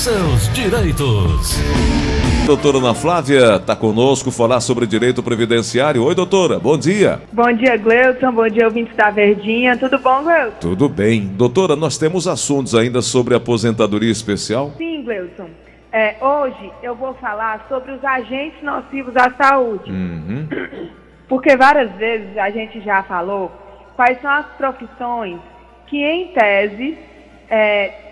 seus direitos. Doutora Ana Flávia está conosco falar sobre direito previdenciário. Oi, doutora, bom dia. Bom dia, Gleuton. Bom dia, ouvintes da Verdinha. Tudo bom, Gleuton? Tudo bem. Doutora, nós temos assuntos ainda sobre aposentadoria especial? Sim, Gleuton. É, hoje eu vou falar sobre os agentes nocivos à saúde. Uhum. Porque várias vezes a gente já falou quais são as profissões que, em tese, é,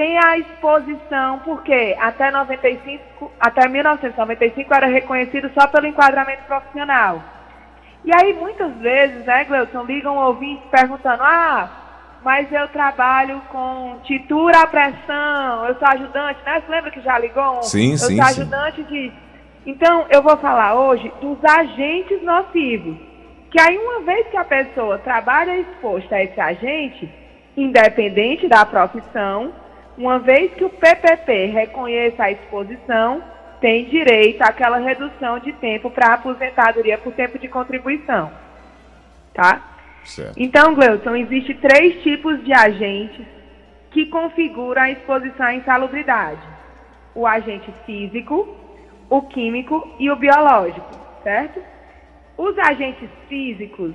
tem a exposição, porque até 95, até 1995 era reconhecido só pelo enquadramento profissional. E aí muitas vezes, né, Gleuton, ligam ouvintes perguntando: "Ah, mas eu trabalho com titura à pressão, eu sou ajudante, né? Você lembra que já ligou? Sim, eu sim, sou sim. ajudante de Então, eu vou falar hoje dos agentes nocivos. Que aí uma vez que a pessoa trabalha exposta a esse agente, independente da profissão, uma vez que o PPP reconheça a exposição, tem direito àquela redução de tempo para aposentadoria por tempo de contribuição. Tá? Certo. Então, Gleuton, existe três tipos de agentes que configuram a exposição à insalubridade. O agente físico, o químico e o biológico, certo? Os agentes físicos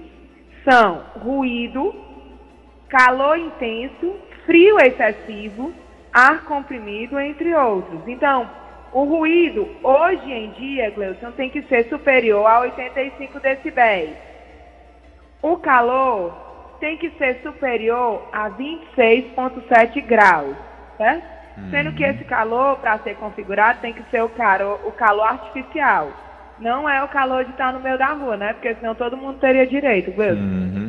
são ruído, calor intenso, frio excessivo, ar comprimido, entre outros. Então, o ruído, hoje em dia, Gleuton, tem que ser superior a 85 decibéis. O calor tem que ser superior a 26,7 graus, certo? Sendo que esse calor, para ser configurado, tem que ser o calor, o calor artificial. Não é o calor de estar no meio da rua, né? Porque senão todo mundo teria direito, Gleuton. Uhum.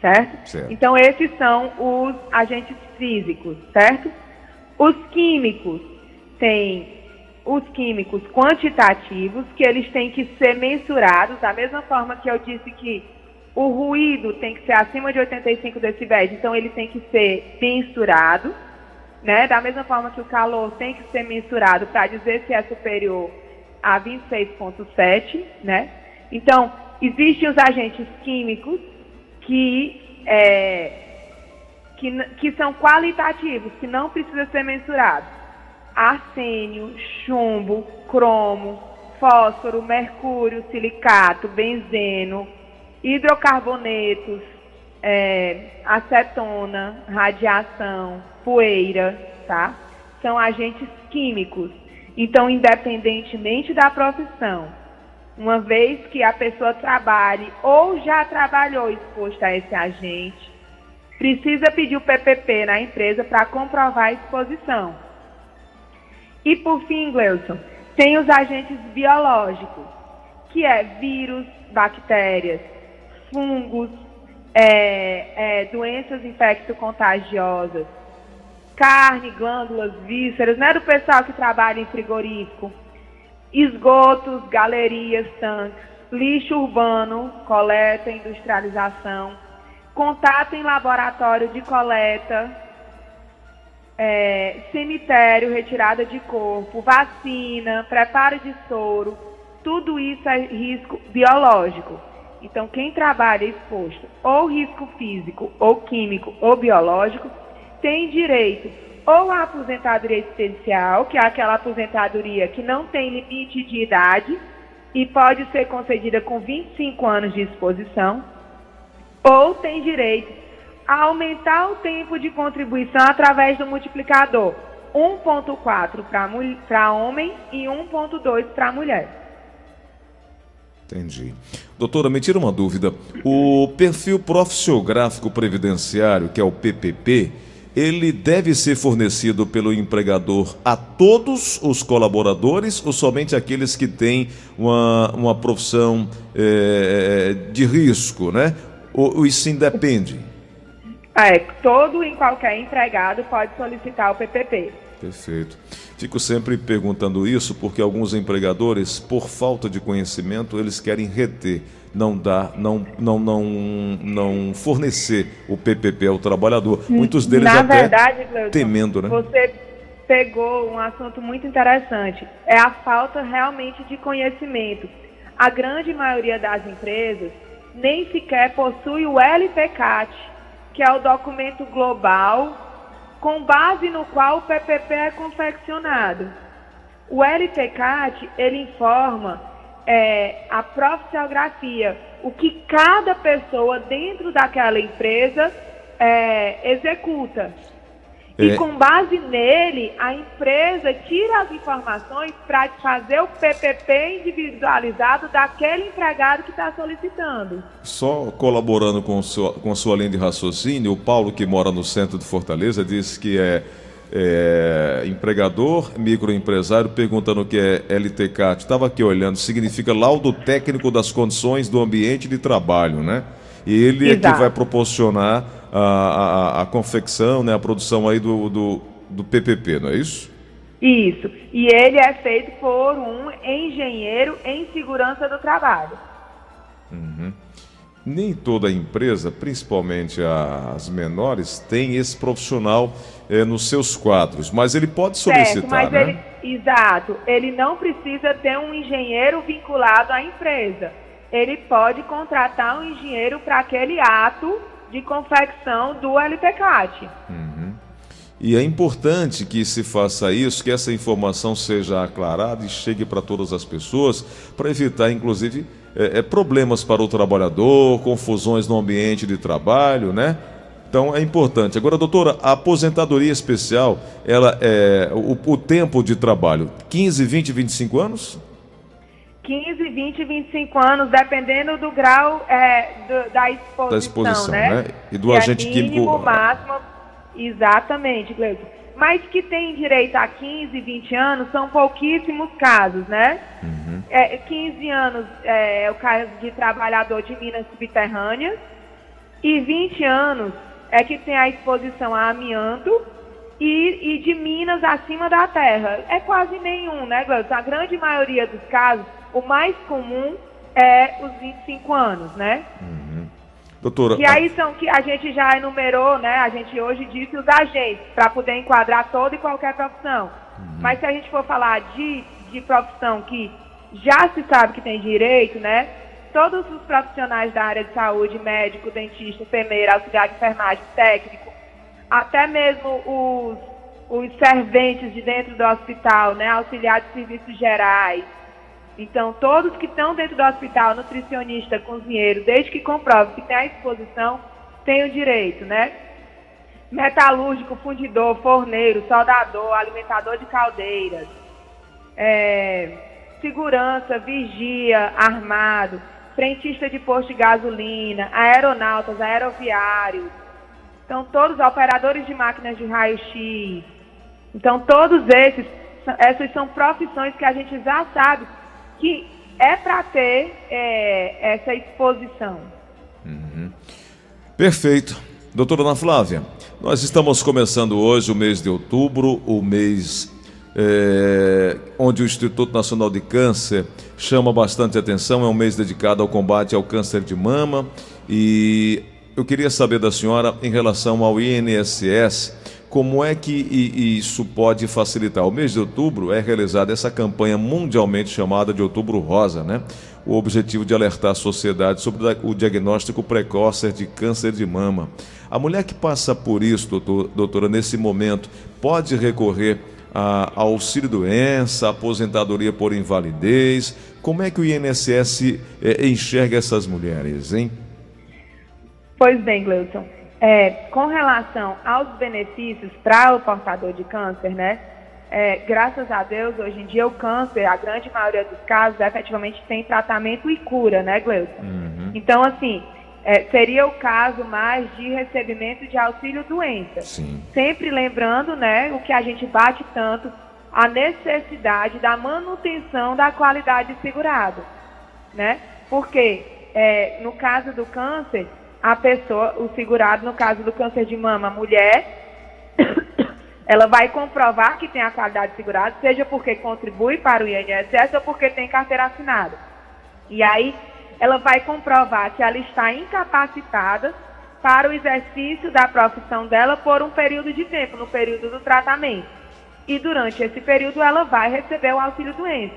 Certo? Certo. Então, esses são os agentes físicos, certo? Os químicos têm os químicos quantitativos, que eles têm que ser mensurados, da mesma forma que eu disse que o ruído tem que ser acima de 85 decibéis, então ele tem que ser mensurado, né? Da mesma forma que o calor tem que ser mensurado para dizer se é superior a 26,7, né? Então, existem os agentes químicos que, é, que, que são qualitativos, que não precisa ser mensurado. Arsênio, chumbo, cromo, fósforo, mercúrio, silicato, benzeno, hidrocarbonetos, é, acetona, radiação, poeira, tá? São agentes químicos. Então, independentemente da profissão, uma vez que a pessoa trabalhe ou já trabalhou exposta a esse agente, precisa pedir o PPP na empresa para comprovar a exposição. E por fim, Gleuson, tem os agentes biológicos, que é vírus, bactérias, fungos, é, é, doenças infecto-contagiosas, carne, glândulas, vísceras, não é do pessoal que trabalha em frigorífico, esgotos, galerias, tanques, lixo urbano, coleta, industrialização, contato em laboratório de coleta, é, cemitério, retirada de corpo, vacina, preparo de soro, tudo isso é risco biológico. Então, quem trabalha exposto ou risco físico, ou químico, ou biológico, tem direito ou à aposentadoria especial, que é aquela aposentadoria que não tem limite de idade e pode ser concedida com 25 anos de exposição, ou tem direito a aumentar o tempo de contribuição através do multiplicador 1.4 para homem e 1.2 para mulher. Entendi. Doutora, me tira uma dúvida. O perfil profissiográfico previdenciário, que é o PPP, ele deve ser fornecido pelo empregador a todos os colaboradores ou somente aqueles que têm uma, uma profissão eh, de risco, né? Ou, ou isso independe? É, todo e qualquer empregado pode solicitar o PPP. Perfeito. Fico sempre perguntando isso porque alguns empregadores, por falta de conhecimento, eles querem reter, não dar, não, não, não, não fornecer o PPP ao trabalhador. Muitos deles Na até verdade, Gleuton, temendo, né? você pegou um assunto muito interessante. É a falta realmente de conhecimento. A grande maioria das empresas nem sequer possui o LPCAT, que é o documento global com base no qual o PPP é confeccionado. O LTCAT, ele informa é, a profissiografia, o que cada pessoa dentro daquela empresa é, executa. E é. com base nele, a empresa tira as informações para fazer o PPP individualizado daquele empregado que está solicitando. Só colaborando com, sua, com a sua linha de raciocínio, o Paulo, que mora no centro de Fortaleza, disse que é, é empregador, microempresário, perguntando o que é LTCAT. Estava aqui olhando, significa laudo técnico das condições do ambiente de trabalho, né? E ele Exato. é que vai proporcionar a, a, a confecção, né, a produção aí do, do, do PPP, não é isso? Isso. E ele é feito por um engenheiro em segurança do trabalho. Uhum. Nem toda empresa, principalmente as menores, tem esse profissional é, nos seus quadros, mas ele pode solicitar, certo, mas né? Ele, exato. Ele não precisa ter um engenheiro vinculado à empresa. Ele pode contratar um engenheiro para aquele ato de confecção do LTCAT. Uhum. E é importante que se faça isso, que essa informação seja aclarada e chegue para todas as pessoas, para evitar, inclusive, é, é, problemas para o trabalhador, confusões no ambiente de trabalho, né? Então é importante. Agora, doutora, a aposentadoria especial, ela é o, o tempo de trabalho, 15, 20, 25 anos? 15, 20, 25 anos, dependendo do grau é, do, da exposição, da exposição né? né? E do que agente é mínimo, químico. máximo, exatamente, Gleison. Mas que tem direito a 15, 20 anos são pouquíssimos casos, né? Uhum. É, 15 anos é, é o caso de trabalhador de minas subterrâneas e 20 anos é que tem a exposição a amianto e, e de minas acima da terra. É quase nenhum, né, Gleison? A grande maioria dos casos o mais comum é os 25 anos, né? Uhum. Doutora. E aí são que a gente já enumerou, né? A gente hoje disse os agentes, para poder enquadrar toda e qualquer profissão. Uhum. Mas se a gente for falar de, de profissão que já se sabe que tem direito, né? Todos os profissionais da área de saúde, médico, dentista, enfermeira, auxiliar de enfermagem, técnico, até mesmo os, os serventes de dentro do hospital, né? Auxiliar de serviços gerais, então, todos que estão dentro do hospital, nutricionista, cozinheiro, desde que comprove que tem a exposição, têm o direito, né? Metalúrgico, fundidor, forneiro, soldador, alimentador de caldeiras, é, segurança, vigia, armado, frentista de posto de gasolina, aeronautas, aeroviários. Então, todos operadores de máquinas de raio-x. Então, todos esses, essas são profissões que a gente já sabe que é para ter é, essa exposição. Uhum. Perfeito. Doutora Ana Flávia, nós estamos começando hoje o mês de outubro, o mês é, onde o Instituto Nacional de Câncer chama bastante atenção, é um mês dedicado ao combate ao câncer de mama e eu queria saber da senhora em relação ao INSS, como é que isso pode facilitar? O mês de outubro é realizada essa campanha mundialmente chamada de Outubro Rosa, né? O objetivo de alertar a sociedade sobre o diagnóstico precoce de câncer de mama. A mulher que passa por isso, doutor, doutora, nesse momento, pode recorrer a, auxílio-doença, aposentadoria por invalidez. Como é que o INSS é, enxerga essas mulheres, hein? Pois bem, Gleuton. É, com relação aos benefícios para o portador de câncer, né? É, graças a Deus, hoje em dia o câncer, a grande maioria dos casos, efetivamente tem tratamento e cura, né, Gleuton? Uhum. Então, assim, é, seria o caso mais de recebimento de auxílio doença. Sim. Sempre lembrando, né, o que a gente bate tanto, a necessidade da manutenção da qualidade segurada, né? Porque é, no caso do câncer, a pessoa, o segurado, no caso do câncer de mama, mulher, ela vai comprovar que tem a qualidade segurada, seja porque contribui para o INSS ou porque tem carteira assinada. E aí ela vai comprovar que ela está incapacitada para o exercício da profissão dela por um período de tempo, no período do tratamento. E durante esse período ela vai receber o auxílio doença.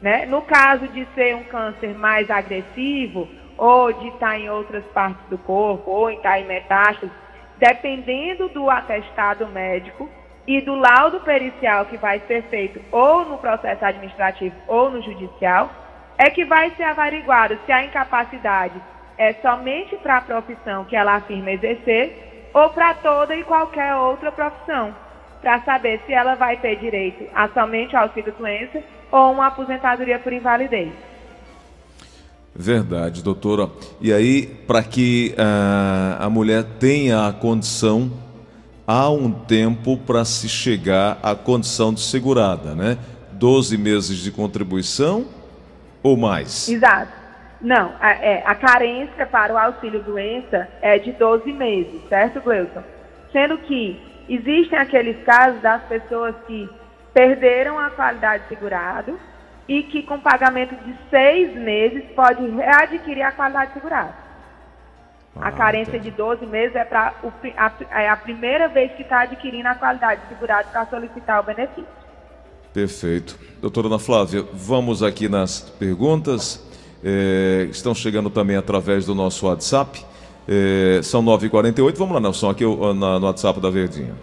Né? No caso de ser um câncer mais agressivo, ou de estar em outras partes do corpo, ou estar em metástase, dependendo do atestado médico e do laudo pericial que vai ser feito ou no processo administrativo ou no judicial, é que vai ser averiguado se a incapacidade é somente para a profissão que ela afirma exercer ou para toda e qualquer outra profissão, para saber se ela vai ter direito a somente auxílio-doença ou uma aposentadoria por invalidez. Verdade, doutora. E aí, para que uh, a mulher tenha a condição, há um tempo para se chegar à condição de segurada, né? 12 meses de contribuição ou mais? Exato. Não, a, é, a carência para o auxílio-doença é de 12 meses, certo, Gleuton? Sendo que existem aqueles casos das pessoas que perderam a qualidade de segurado e que com pagamento de seis meses pode readquirir a qualidade segurada. Ah, a carência entendi. de 12 meses é, pra, o, a, é a primeira vez que está adquirindo a qualidade segurada para solicitar o benefício. Perfeito. Doutora Ana Flávia, vamos aqui nas perguntas. É, estão chegando também através do nosso WhatsApp. É, são 9h48. Vamos lá, Nelson, aqui no WhatsApp da Verdinha.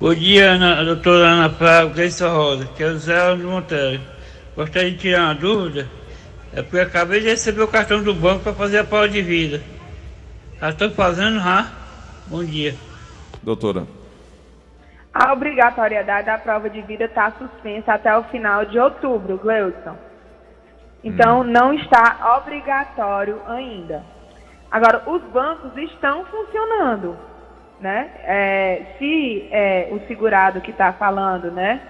Bom dia, Ana, doutora Ana Flávia, Gleison Rosa, que é o Zé Monteiro. Gostaria de tirar uma dúvida. É porque acabei de receber o cartão do banco para fazer a prova de vida. Já estou fazendo já. Bom dia. Doutora. A obrigatoriedade da prova de vida está suspensa até o final de outubro, Gleudson. Então, hum. não está obrigatório ainda. Agora, os bancos estão funcionando, né? É, se é, o segurado que está falando, né?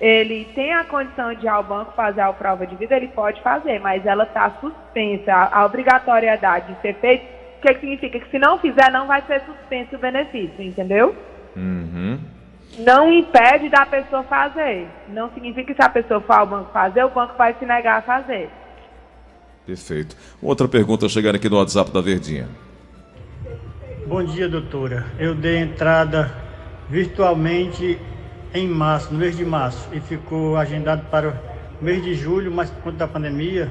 ele tem a condição de ir ao banco fazer a prova de vida, ele pode fazer, mas ela está suspensa. A, a, obrigatoriedade de ser feito, o que, que, significa? Que se não fizer, não vai ser suspenso o benefício, entendeu? Uhum. Não impede da pessoa fazer. Não significa que se a pessoa for ao banco fazer, o banco vai se negar a fazer. Perfeito. Outra pergunta chegando aqui no WhatsApp da Verdinha. Bom dia, doutora. Eu dei entrada virtualmente em março, no mês de março, e ficou agendado para o mês de julho, mas por conta da pandemia,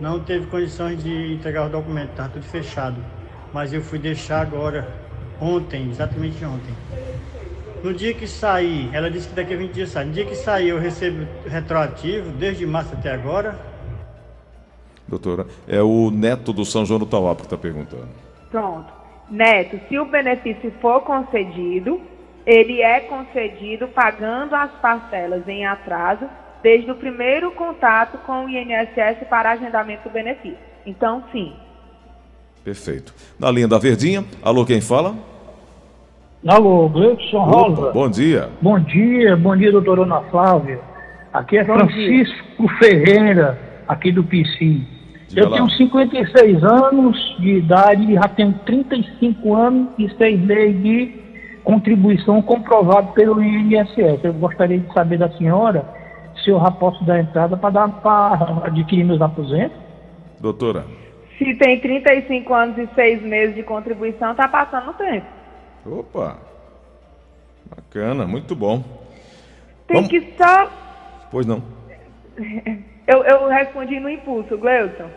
não teve condições de entregar o documento, estava tudo fechado. Mas eu fui deixar agora, ontem, exatamente ontem. No dia que sair, ela disse que daqui a 20 dias sai. No dia que sair, eu recebo retroativo, desde março até agora. Doutora, é o neto do São João do Tauapo que está perguntando. Pronto. Neto, se o benefício for concedido, ele é concedido pagando as parcelas em atraso desde o primeiro contato com o INSS para agendamento do benefício. Então, sim. Perfeito. Na linha da Verdinha, alô, quem fala? Alô, Gleison Rosa. Bom dia. Bom dia, bom dia, doutora Ana Flávia. Aqui é bom Francisco dia. Ferreira, aqui do PC. Eu lá. tenho 56 anos de idade e já tenho 35 anos e 6 meses de contribuição comprovada pelo INSS. Eu gostaria de saber da senhora se eu já posso dar entrada para adquirir meus aposentos. Doutora. Se tem 35 anos e 6 meses de contribuição, está passando o tempo. Opa! Bacana, muito bom. Tem Vamos... que só. Pois não. Eu, eu respondi no impulso, Gleuton.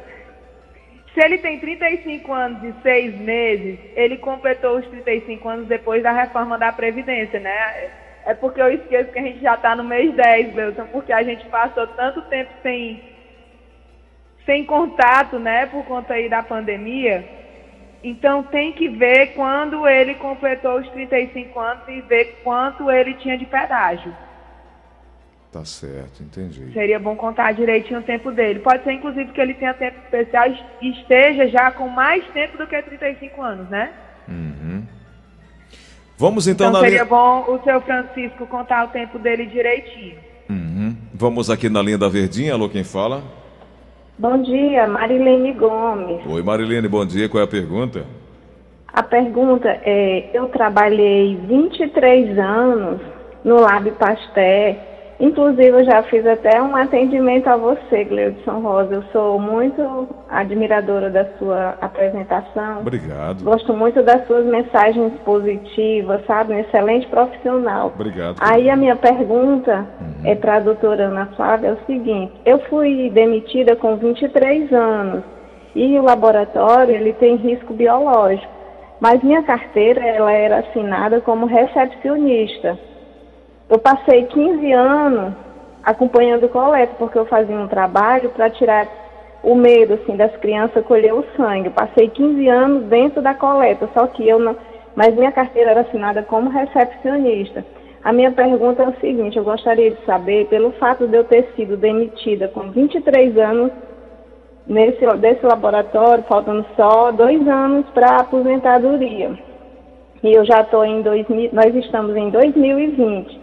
Se ele tem 35 anos e 6 meses, ele completou os 35 anos depois da reforma da Previdência, né? É porque eu esqueço que a gente já está no mês 10, Wilson, porque a gente passou tanto tempo sem, sem contato, né, por conta aí da pandemia. Então tem que ver quando ele completou os 35 anos e ver quanto ele tinha de pedágio. Tá certo, entendi. Seria bom contar direitinho o tempo dele. Pode ser, inclusive, que ele tenha tempo especial e esteja já com mais tempo do que 35 anos, né? Uhum. Vamos então, então na seria linha... bom o seu Francisco contar o tempo dele direitinho. Uhum. Vamos aqui na linha da Verdinha. Alô, quem fala? Bom dia, Marilene Gomes. Oi, Marilene, bom dia. Qual é a pergunta? A pergunta é: eu trabalhei 23 anos no Lab Pasteur Inclusive, eu já fiz até um atendimento a você, Gleudson Rosa. Eu sou muito admiradora da sua apresentação. Obrigado. Gosto muito das suas mensagens positivas, sabe? Um excelente profissional. Obrigado. Aí a minha pergunta uhum. é para a doutora Ana Flávia, é o seguinte. Eu fui demitida com 23 anos e o laboratório ele tem risco biológico. mas minha carteira ela era assinada como recepcionista. Eu passei 15 anos acompanhando o coleta, porque eu fazia um trabalho para tirar o medo assim das crianças colher o sangue. Eu passei 15 anos dentro da coleta, só que eu não, mas minha carteira era assinada como recepcionista. A minha pergunta é o seguinte, eu gostaria de saber, pelo fato de eu ter sido demitida com 23 anos nesse desse laboratório, faltando só dois anos para aposentadoria. E eu já estou em 2000, nós estamos em 2020.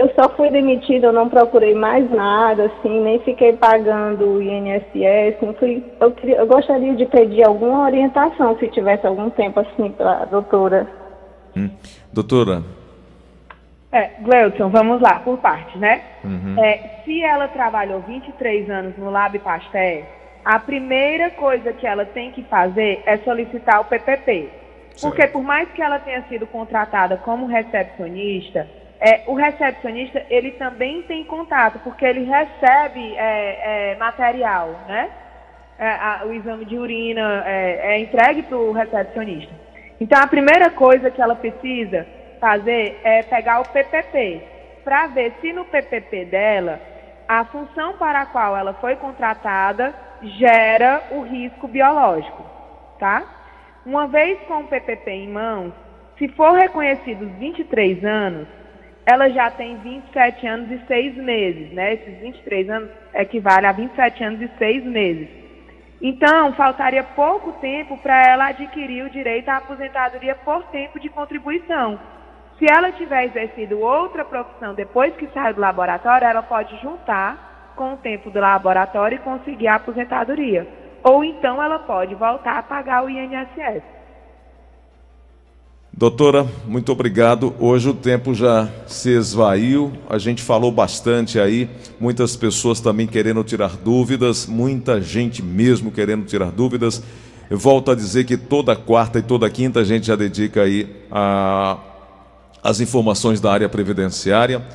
Eu só fui demitida, eu não procurei mais nada, assim, nem fiquei pagando o INSS. Não fui, eu, queria, eu gostaria de pedir alguma orientação, se tivesse algum tempo, assim, para a doutora. Hum. Doutora. É, Gleuton, vamos lá, por parte, né? Uhum. É, se ela trabalhou 23 anos no Lab Pasteur, a primeira coisa que ela tem que fazer é solicitar o PPP. Certo. Porque por mais que ela tenha sido contratada como recepcionista, é, o recepcionista ele também tem contato, porque ele recebe é, é, material, né? É, a, o exame de urina é, é entregue para o recepcionista. Então a primeira coisa que ela precisa fazer é pegar o PPP, para ver se no PPP dela a função para a qual ela foi contratada gera o risco biológico, tá? Uma vez com o PPP em mãos, se for reconhecido os 23 anos, ela já tem 27 anos e 6 meses, né? Esses 23 anos equivale a 27 anos e 6 meses. Então, faltaria pouco tempo para ela adquirir o direito à aposentadoria por tempo de contribuição. Se ela tiver exercido outra profissão depois que sai do laboratório, ela pode juntar com o tempo do laboratório e conseguir a aposentadoria. Ou então ela pode voltar a pagar o INSS. Doutora, muito obrigado. Hoje o tempo já se esvaiu, a gente falou bastante aí, muitas pessoas também querendo tirar dúvidas, muita gente mesmo querendo tirar dúvidas. Eu volto a dizer que toda quarta e toda quinta a gente já dedica aí a, as informações da área previdenciária.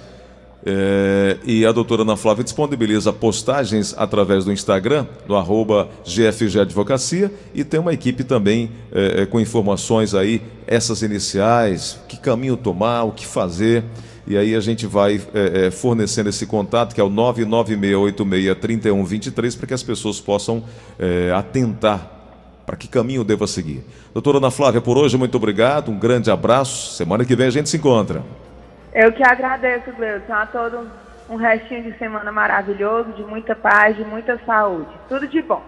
É, e a doutora Ana Flávia disponibiliza postagens através do Instagram, do arroba GFG Advocacia, e tem uma equipe também é, com informações aí, essas iniciais, que caminho tomar, o que fazer. E aí a gente vai é, fornecendo esse contato, que é o 996863123, para que as pessoas possam atentar para que caminho deva seguir. Doutora Ana Flávia, por hoje, muito obrigado, um grande abraço. Semana que vem a gente se encontra. Eu que agradeço, Gleudson, a todos um restinho de semana maravilhoso, de muita paz, de muita saúde. Tudo de bom.